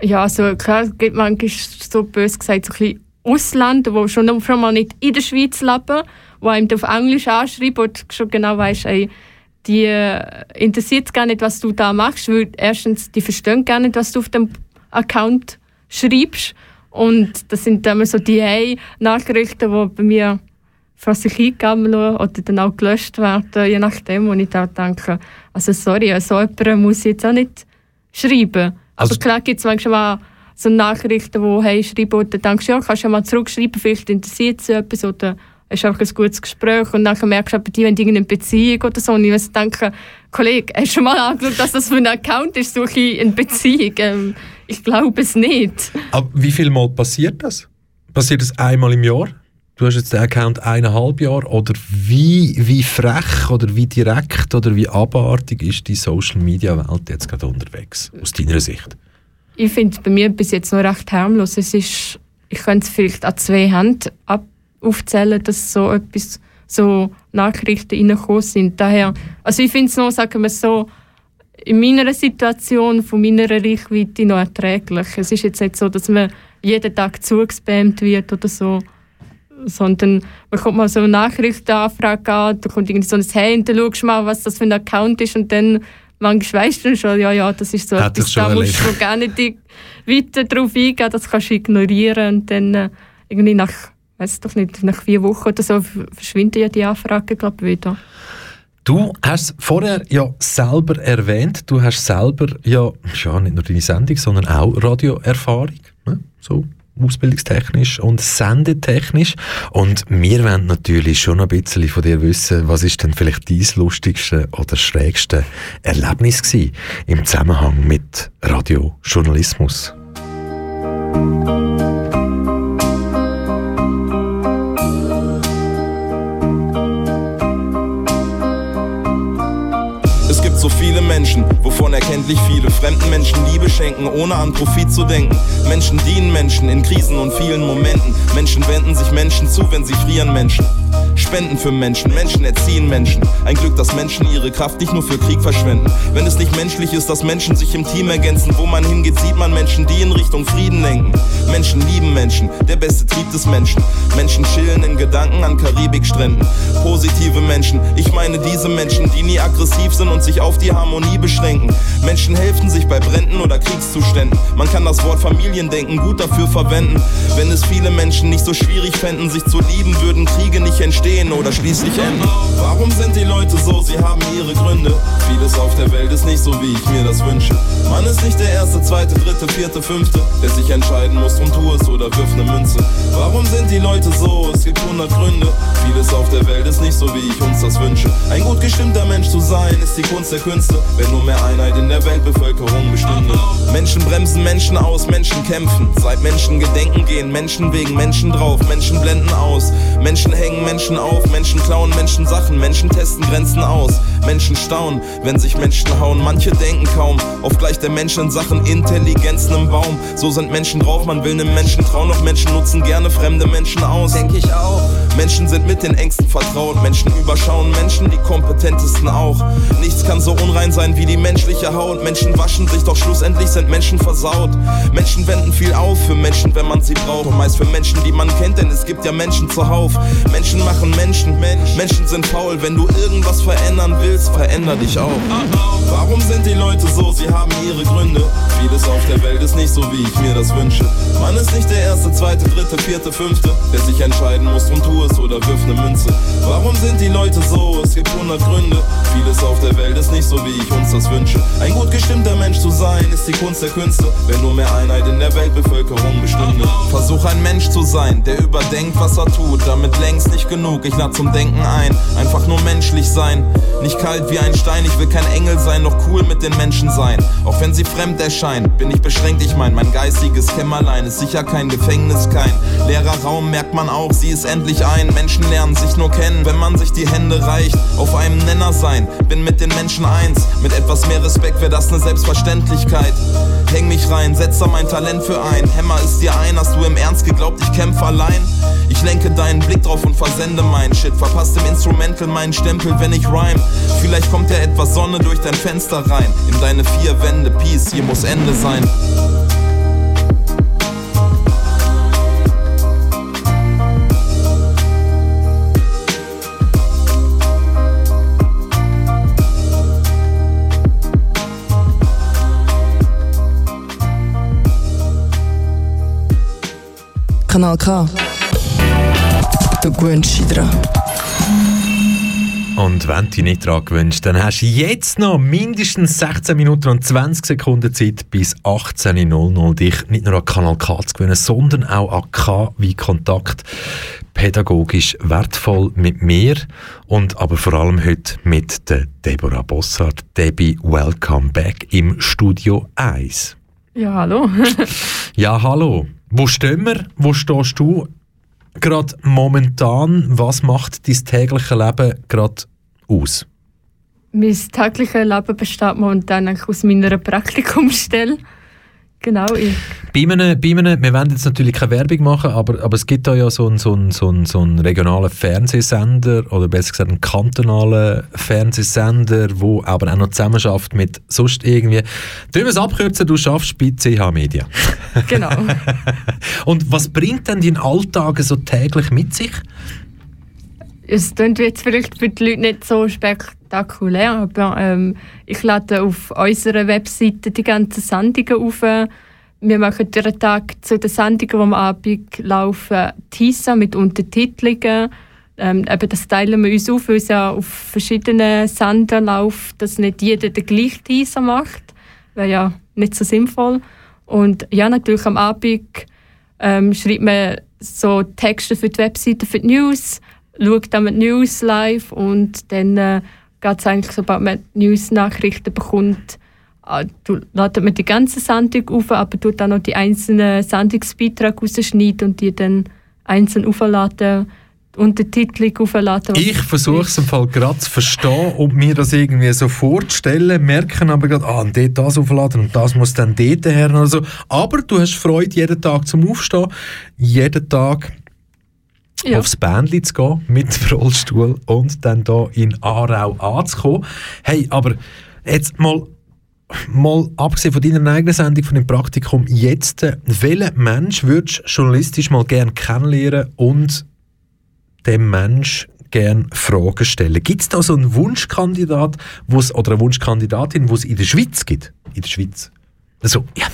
Ja, also klar, gibt manchmal so bös gesagt so ein bisschen Ausländer, die schon, schon mal nicht in der Schweiz leben, die einem auf Englisch anschreiben und schon genau weißt, ey, die äh, interessiert gar nicht, was du da machst, weil erstens, die verstehen gar nicht, was du auf dem Account schreibst und das sind dann immer so die Hey-Nachrichten, die bei mir vor sich eingegeben oder dann auch gelöscht werden, je nachdem, wo ich da denke, also sorry, so jemanden muss ich jetzt auch nicht schreiben. Also- Aber klar gibt es manchmal so Nachrichten, wo hey, schreiben und dann denkst du, ja, kannst du ja mal zurückschreiben, vielleicht interessiert sie etwas oder hast einfach ein gutes Gespräch und dann merkst du, die haben irgendeine Beziehung oder so und ich muss denken, Kollege, hast du schon mal angeschaut, dass das für ein Account ist, suche ich eine Beziehung? Ähm, ich glaube es nicht. Aber wie viel Mal passiert das? Passiert das einmal im Jahr? Du hast jetzt den Account eineinhalb Jahre oder wie, wie frech oder wie direkt oder wie abartig ist die Social Media Welt jetzt gerade unterwegs, aus deiner Sicht? Ich finde es bei mir bis jetzt noch recht harmlos. Es ist, ich könnte es vielleicht an zwei Händen ab aufzählen, dass so etwas, so Nachrichten reingekommen sind. Daher, also ich finde es noch, sagen wir so, in meiner Situation, von meiner Reichweite noch erträglich. Es ist jetzt nicht so, dass man jeden Tag zugespammt wird oder so, sondern man kommt mal so eine Nachrichtenanfrage an, da kommt irgendwie so ein Hey und dann schaust du mal, was das für ein Account ist und dann manchmal weißt du schon, ja, ja, das ist so Hat etwas, da musst du gar nicht weiter drauf eingehen, das kannst du ignorieren und dann äh, irgendwie nach, weiß doch nicht, nach vier Wochen oder so verschwinden ja die Anfragen, glaube ich, wieder. Du hast vorher ja selber erwähnt, du hast selber ja, ja nicht nur deine Sendung, sondern auch Radioerfahrung, ne? so ausbildungstechnisch und sendetechnisch. Und wir wollen natürlich schon ein bisschen von dir wissen, was ist denn vielleicht dein lustigste oder schrägste Erlebnis gewesen im Zusammenhang mit Radiojournalismus? Menschen, wovon erkenntlich viele fremden Menschen Liebe schenken, ohne an Profit zu denken. Menschen dienen Menschen in Krisen und vielen Momenten. Menschen wenden sich Menschen zu, wenn sie frieren Menschen. Spenden für Menschen, Menschen erziehen Menschen. Ein Glück, dass Menschen ihre Kraft nicht nur für Krieg verschwenden. Wenn es nicht menschlich ist, dass Menschen sich im Team ergänzen. Wo man hingeht, sieht man Menschen, die in Richtung Frieden lenken. Menschen lieben Menschen, der beste Trieb des Menschen. Menschen chillen in Gedanken an Karibikstränden. Positive Menschen, ich meine diese Menschen, die nie aggressiv sind und sich auf die Harmonie beschränken. Menschen helfen sich bei Bränden oder Kriegszuständen. Man kann das Wort Familiendenken gut dafür verwenden. Wenn es viele Menschen nicht so schwierig fänden, sich zu lieben, würden Kriege nicht entstehen oder schließlich enden. Warum sind die Leute so? Sie haben ihre Gründe. Vieles auf der Welt ist nicht so, wie ich mir das wünsche. Man ist nicht der erste, zweite, dritte, vierte, fünfte, der sich entscheiden muss, drum tu es oder wirf ne Münze. Warum sind die Leute so? Es gibt hundert Gründe. Vieles auf der Welt ist nicht so, wie ich uns das wünsche. Ein gut gestimmter Mensch zu sein, ist die Kunst der Künste. Wenn nur mehr Einheit in der Weltbevölkerung bestünde. Menschen bremsen Menschen aus, Menschen kämpfen. Seit Menschen gedenken gehen, Menschen wegen Menschen drauf, Menschen blenden aus. Menschen hängen Menschen auf, Menschen klauen Menschen Sachen, Menschen testen Grenzen aus. Menschen staunen, wenn sich Menschen hauen. Manche denken kaum, oft gleicht der Mensch in Sachen Intelligenzen im Baum. So sind Menschen drauf, man will nem Menschen trauen, doch Menschen nutzen gerne fremde Menschen aus. Denk ich auch. Menschen sind mit den Ängsten vertraut, Menschen überschauen Menschen, die kompetentesten auch. Nichts kann so unrein sein wie die menschliche Haut. Menschen waschen sich, doch schlussendlich sind Menschen versaut. Menschen wenden viel auf für Menschen, wenn man sie braucht. Und meist für Menschen, die man kennt, denn es gibt ja Menschen zuhauf. Menschen machen Menschen, Menschen sind faul. Wenn du irgendwas verändern willst, veränder dich auch. Warum sind die Leute so? Sie haben ihre Gründe. Vieles auf der Welt ist nicht so, wie ich mir das wünsche. Man ist nicht der erste, zweite, dritte, vierte, fünfte, der sich entscheiden muss, drum tu es oder wirf ne Münze. Warum sind die Leute so? Es gibt hundert Gründe. Vieles auf der Welt ist nicht so, wie ich uns das wünsche. Ein gut gestimmter Mensch zu sein, ist die Kunst der Künste. Wenn nur mehr Einheit in der Weltbevölkerung bestünde. Versuch ein Mensch zu sein, der überdenkt, was er tut. Damit längst nicht genug, ich lade zum Denken ein. Einfach nur menschlich sein. Nicht kalt wie ein Stein, ich will kein Engel sein, doch cool mit den Menschen sein. Auch wenn sie fremd erscheinen, bin ich beschränkt, ich mein, mein geistiges Kämmerlein ist sicher kein Gefängnis, kein leerer Raum, merkt man auch, sie ist endlich ein. Menschen lernen sich nur kennen, wenn man sich die Hände reicht. Auf einem Nenner sein, bin mit den Menschen eins. Mit etwas mehr Respekt wäre das ne Selbstverständlichkeit. Häng mich rein, setz da mein Talent für ein. Hämmer ist dir ein, hast du im Ernst geglaubt, ich kämpfe allein? Ich lenke deinen Blick drauf und versende mein Shit. Verpasst im Instrumental meinen Stempel, wenn ich rhyme. Vielleicht kommt ja etwas Sonne durch dein Fenster rein. In deine vier Wände, Peace, hier muss Ende sein. Kanal K. Du gewöhnst dich dran. Und wenn du dich nicht daran gewünscht, dann hast du jetzt noch mindestens 16 Minuten und 20 Sekunden Zeit bis 18.00 dich nicht nur an Kanal K zu gewöhnen, sondern auch an K wie Kontakt. Pädagogisch wertvoll mit mir und aber vor allem heute mit der Deborah Bossart. Debbie, welcome back im Studio 1. Ja, hallo. Ja, hallo. Wo stehen wir? Wo stehst du gerade momentan? Was macht dein tägliches Leben gerade aus? mein tägliches Leben besteht momentan aus meiner Praktikumsstelle. Genau, ich. Bei einem, bei einem, wir wollen jetzt natürlich keine Werbung machen, aber, aber es gibt da ja so einen, so, einen, so, einen, so einen regionalen Fernsehsender oder besser gesagt einen kantonalen Fernsehsender, wo aber auch noch zusammenarbeitet mit sonst irgendwie. Wir es abkürzen, du schaffst bei CH Media. Genau. (laughs) Und was bringt denn dein Alltag so täglich mit sich? Es klingt jetzt vielleicht für die Leute nicht so spektakulär, aber ähm, ich lade auf unserer Webseite die ganzen Sendungen auf. Wir machen jeden Tag zu den Sendungen, die am Abend laufen, Teaser mit Untertitelungen. Ähm, eben das teilen wir uns auf, weil es ja auf verschiedenen Sendern läuft, dass nicht jeder den gleichen Teaser macht. Wäre ja nicht so sinnvoll. Und ja, natürlich am Abend ähm, schreibt man so Texte für die Webseite, für die News, schaut dann mit News live und dann äh, geht es eigentlich, sobald man News-Nachrichten bekommt, äh, du- ladet man die ganze Sendung auf, aber tut dann noch die einzelnen Sendungsbeiträge rausschneiden und die dann einzeln aufladen, Untertitel aufladen. was Ich versuche es im Fall gerade zu verstehen und mir das irgendwie so vorzustellen, merken aber gerade, ah, und dort das aufladen und das muss dann dort her oder so. Aber du hast Freude, jeden Tag zum Aufstehen, jeden Tag Ja. aufs Bändli zu gehen mit dem Rollstuhl und dann da in Aarau anzukommen. Hey, aber jetzt mal, mal abgesehen von deiner eigenen Sendung, von dem Praktikum, jetzt, welchen Mensch würdest du journalistisch mal gerne kennenlernen und dem Mensch gerne Fragen stellen? Gibt es da so einen Wunschkandidat wo's, oder eine Wunschkandidatin, die es in der Schweiz gibt? In der Schweiz. Also, ja,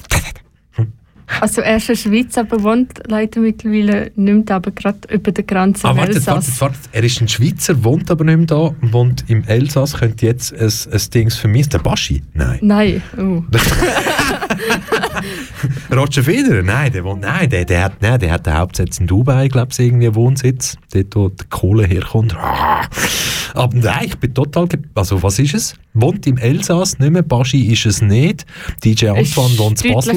Also er ist in der Schweiz, aber wohnt leider mittlerweile nicht mehr, aber gerade über der Grenze Ah, wartet, Elsass. wartet, wartet. Er ist ein Schweizer, wohnt aber nicht mehr da, wohnt im Elsass. Könnte jetzt ein, ein Dings vermissen. Der Baschi? Nein. Nein, oh. (laughs) Roger Federer? Nein, der wohnt, nein, der, der hat, nein, der hat den Hauptsitz in Dubai, glaube ich, irgendwie Wohnsitz. Dort, wo die Kohle herkommt. Aber nein, ich bin total, also was ist es? Wohnt im Elsass, nicht mehr. Baschi ist es nicht. DJ Antoine wohnt in Basel.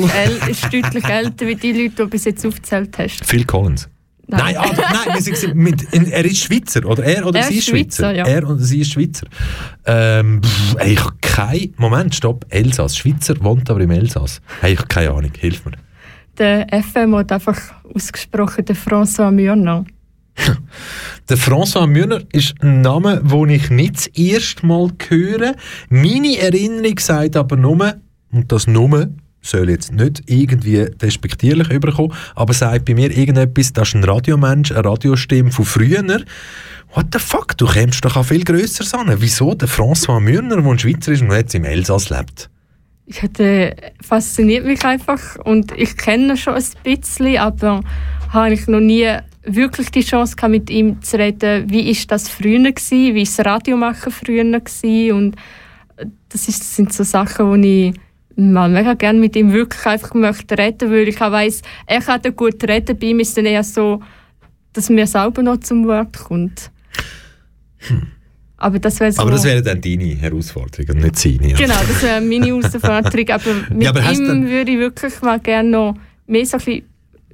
ist deutlich älter wie die Leute, die du bis jetzt aufgezählt hast. Phil Collins. Nein, nein, wir sind mit, er ist Schweizer, oder er oder Er sie ist Schweizer. Schweizer, ja. Er oder sie ist Schweizer. Ähm, pff, ey, ich habe kein, Moment, stopp, Elsass. Schweizer wohnt aber im Elsass. Hey, ich habe keine Ahnung, hilf mir. Der FM hat einfach ausgesprochen, der François Murnau. (laughs) Der François Müller ist ein Name, den ich nicht das erste Mal höre. Meine Erinnerung sagt aber nur, und das nur soll jetzt nicht irgendwie despektierlich überkommen, aber sagt bei mir irgendetwas, das ist ein Radiomensch, eine Radiostimme von früher. What the fuck, du kommst doch auch viel grösser an. Wieso der François Mürner, der ein Schweizer ist und jetzt im Elsass lebt? Ich hatte, fasziniert mich einfach und ich kenne ihn schon ein bisschen, aber habe ich noch nie wirklich die Chance gehabt, mit ihm zu reden, wie ist das früher gewesen, wie ist das Radiomachen früher gewesen und das, ist, das sind so Sachen, die ich mal mega gerne mit ihm wirklich einfach möchte reden, weil ich auch weiss, er kann da gut reden, bei ihm ist es dann eher so, dass mir selber noch zum Wort kommt. Aber das wäre so... Aber das wäre dann deine Herausforderung und nicht seine. Genau, das wäre meine (laughs) Herausforderung. Aber mit Ja, aber ihm würde ich wirklich mal gerne noch mehr so ein bisschen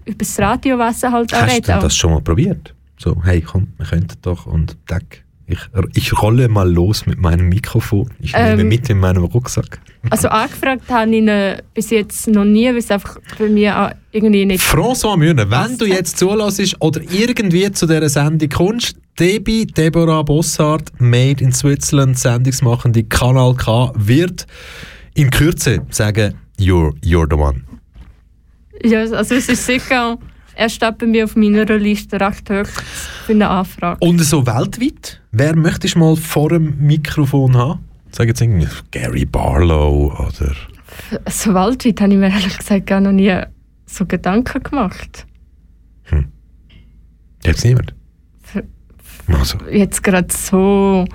über das Radiowesen halt auch Hast du reden. denn das schon mal probiert? So, hey, komm, wir könnten doch und tack. Ich, ich rolle mal los mit meinem Mikrofon. Ich nehme Ähm, mit in meinem Rucksack. (laughs) Also angefragt habe ich ihn bis jetzt noch nie, weil es einfach bei mir auch irgendwie nicht... François Mühner, wenn du jetzt zulässt oder irgendwie zu dieser Sendung kommst, Debbie Deborah Bossart, Made in Switzerland, Sendungsmachende Kanal K, wird in Kürze sagen, you're, you're the one. Ja, also es ist sicher... Er steht bei mir auf meiner Liste recht hoch für eine Anfrage. Und so weltweit, wer möchtest du mal vor dem Mikrofon haben? Sag jetzt irgendwie Gary Barlow oder... So weltweit habe ich mir ehrlich gesagt gar noch nie so Gedanken gemacht. Jetzt niemand? Also, Jetzt gerade so...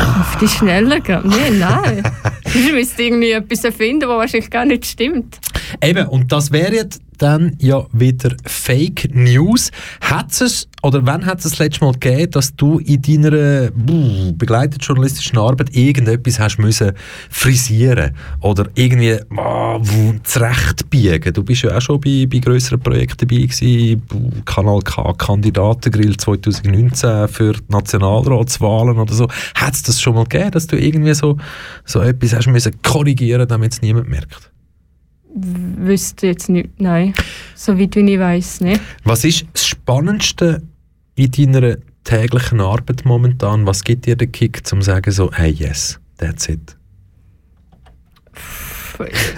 Auf die Schnelle gehen? Nee, nein. Ich (laughs) müsste irgendwie etwas erfinden, was wahrscheinlich gar nicht stimmt. Eben, und das wäre jetzt dann ja wieder Fake News. Hat es, oder wann hat es das letzte Mal gegeben, dass du in deiner buh, begleiteten journalistischen Arbeit irgendetwas hast müssen frisieren oder irgendwie oh, zurechtbiegen? Du bist ja auch schon bei, bei grösseren Projekten dabei gewesen, Kanal K, Kandidatengrill 2019 für die Nationalratswahlen oder so. Hat es das schon mal gegeben, dass du irgendwie so, so etwas hast müssen korrigieren, damit es niemand merkt? Wüsste jetzt nicht, nein. So weit wie ich weiß, nicht. Was ist das Spannendste in deiner täglichen Arbeit momentan? Was gibt dir den Kick, um zu sagen, so, hey, yes, that's it?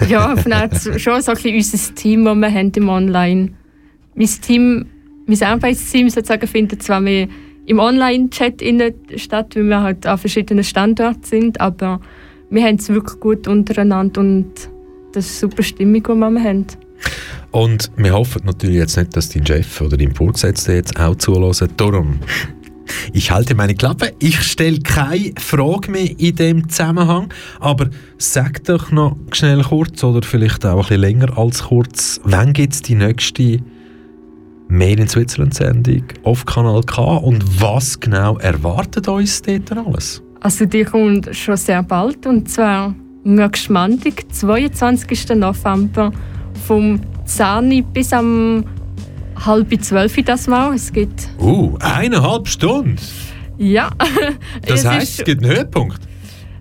Ja, schon so ein bisschen unser Team, das wir haben im Online. Mein Team, mein Arbeitsteam sozusagen findet zwar mehr im Online-Chat statt, weil wir halt an verschiedenen Standorten sind, aber wir haben es wirklich gut untereinander und das ist eine super Stimmung, die wir haben. Und wir hoffen natürlich jetzt nicht, dass dein Chef oder dein Vorgesetzter jetzt auch zuhören. Darum, ich halte meine Klappe. Ich stelle keine Frage mehr in dem Zusammenhang. Aber sag doch noch schnell kurz oder vielleicht auch ein bisschen länger als kurz, wann gibt es die nächste Mail in Switzerland-Sendung auf Kanal K und was genau erwartet uns dort alles? Also die kommt schon sehr bald und zwar nächsten Montag, 22. November, vom 10 bis am halb zwölf das Mal. Es gibt, Uh, eineinhalb Stunden. ja. Das ist- es gibt einen Höhepunkt.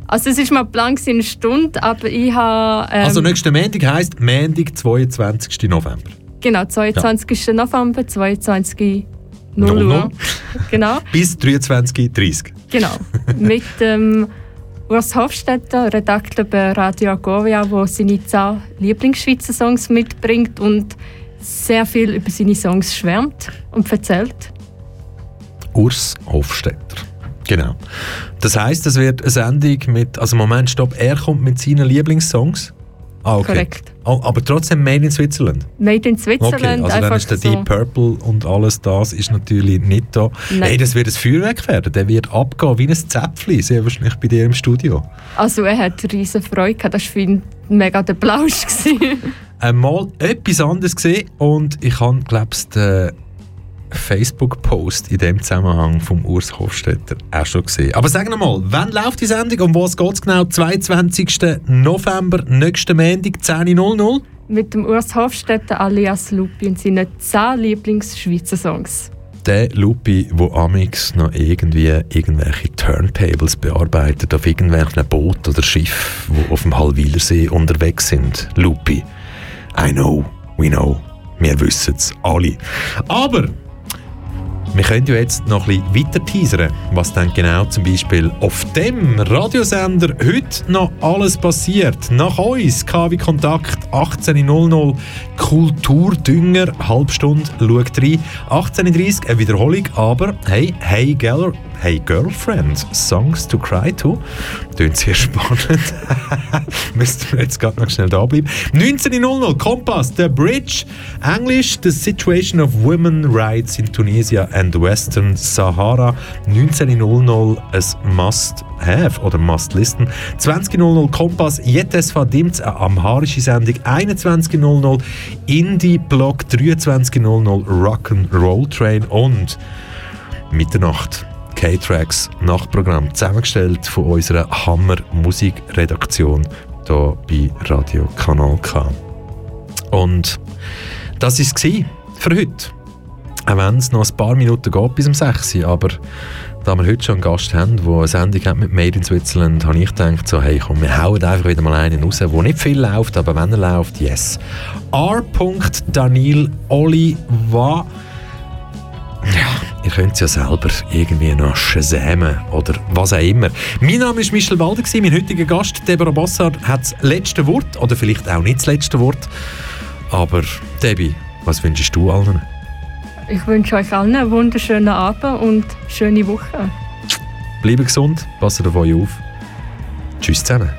Also es ist mal gewesen, eine Stunde, aber ich habe... Ähm, Also nächste Montag heisst Montag, 22. November. Genau, 22. November, 22 Null 0 Uhr. Uhr. genau, Bis 23.30 genau. Mit dem Urs Hofstetter, Redakteur bei Radio Agovia, der seine 10 Lieblingsschweizer Songs mitbringt und sehr viel über seine Songs schwärmt und erzählt. Urs Hofstetter. Genau. Das heisst, es wird eine Sendung mit, also Moment, stopp, er kommt mit seinen Lieblingssongs. Ah, okay. Korrekt. Oh, aber trotzdem Made in Switzerland. Made in Okay, Switzerland, also dann ist der so. Deep Purple und alles das ist natürlich nicht da. Nein. Hey, das wird ein Feuerwerk werden. Der wird abgehen wie ein Zäpfchen, sehr wahrscheinlich bei dir im Studio. Also er hat riesen Freude gehabt, das war für ihn mega der Plausch. (laughs) einmal etwas anderes gesehen und ich habe, glaube ich, den Facebook-Post in dem Zusammenhang vom Urs Hofstetter auch schon gesehen. Aber sag noch mal, wann läuft die Sendung? Um was geht es genau? 22. November, nächsten Montag, 10.00 Mit dem Urs Hofstetter alias Lupi und seinen 10 Lieblings-Schweizer Songs. Der Lupi, wo amix noch irgendwie irgendwelche Turntables bearbeitet auf irgendwelchen Boot oder Schiff, wo auf dem Hallwilersee unterwegs sind. Lupi. I know, we know. Wir wissen es alle. Aber wir können ja jetzt noch ein bisschen weiter teasern, was dann genau zum Beispiel auf dem Radiosender heute noch alles passiert. Nach uns, KW Kontakt, 18.00 Kulturdünger, Halbstunde, schaut rein. 18.30 eine Wiederholung, aber hey, hey, Girl, hey Girlfriend, Songs to Cry to. Klingt sehr spannend. (laughs) Müssten wir jetzt gerade noch schnell da bleiben. 19.00 Kompass, The Bridge, Englisch, The Situation of Women Rights in Tunisia and Western Sahara. 19.00 ein Must-Have oder Must-Listen. 20.00 Kompass, Jetes Vadimts, eine amharische Sendung. 21.00 Indie-Blog, 23.00 Rock'n'Roll Train und Mitternacht. K-Tracks Nachtprogramm zusammengestellt von unserer Hammer Musikredaktion hier bei Radio Kanal K. Und das war es für heute. Auch wenn es noch ein paar Minuten geht bis um 6 Uhr, aber da wir heute schon einen Gast haben, der eine Sendung hat mit Made in Switzerland, habe ich gedacht, so, hey, komm, wir hauen einfach wieder mal einen raus, der nicht viel läuft, aber wenn er läuft, yes. R. Daniel Oliva ja, ihr könnt es ja selber irgendwie noch shazamen oder was auch immer. Mein Name ist Michel Walder, mein heutiger Gast, Deborah Bossard, hat das letzte Wort oder vielleicht auch nicht das letzte Wort. Aber Debbie, was wünschst du allen? Ich wünsche euch allen einen wunderschönen Abend und schöne Woche. Bleibt gesund, passt auf euch auf. Tschüss zusammen.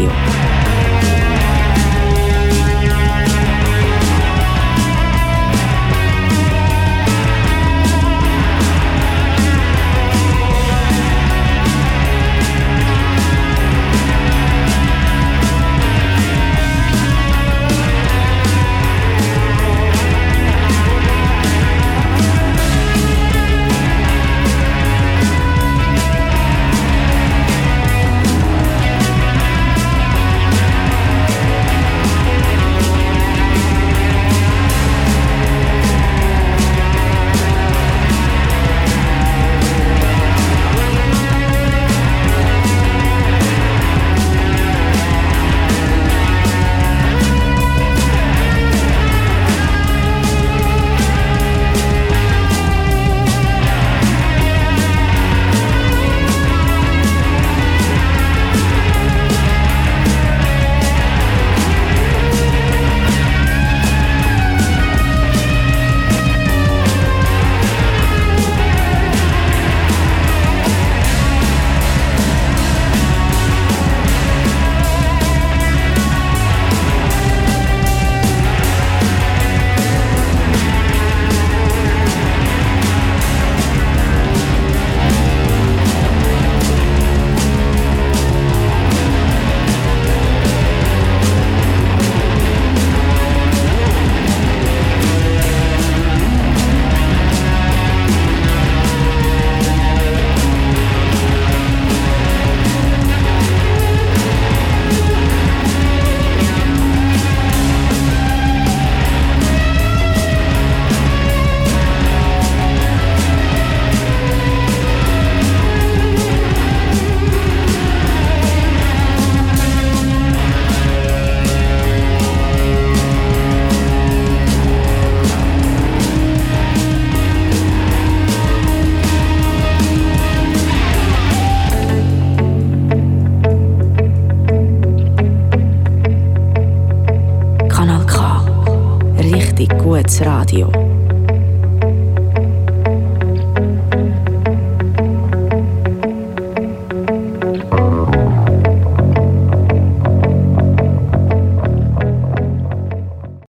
Gutes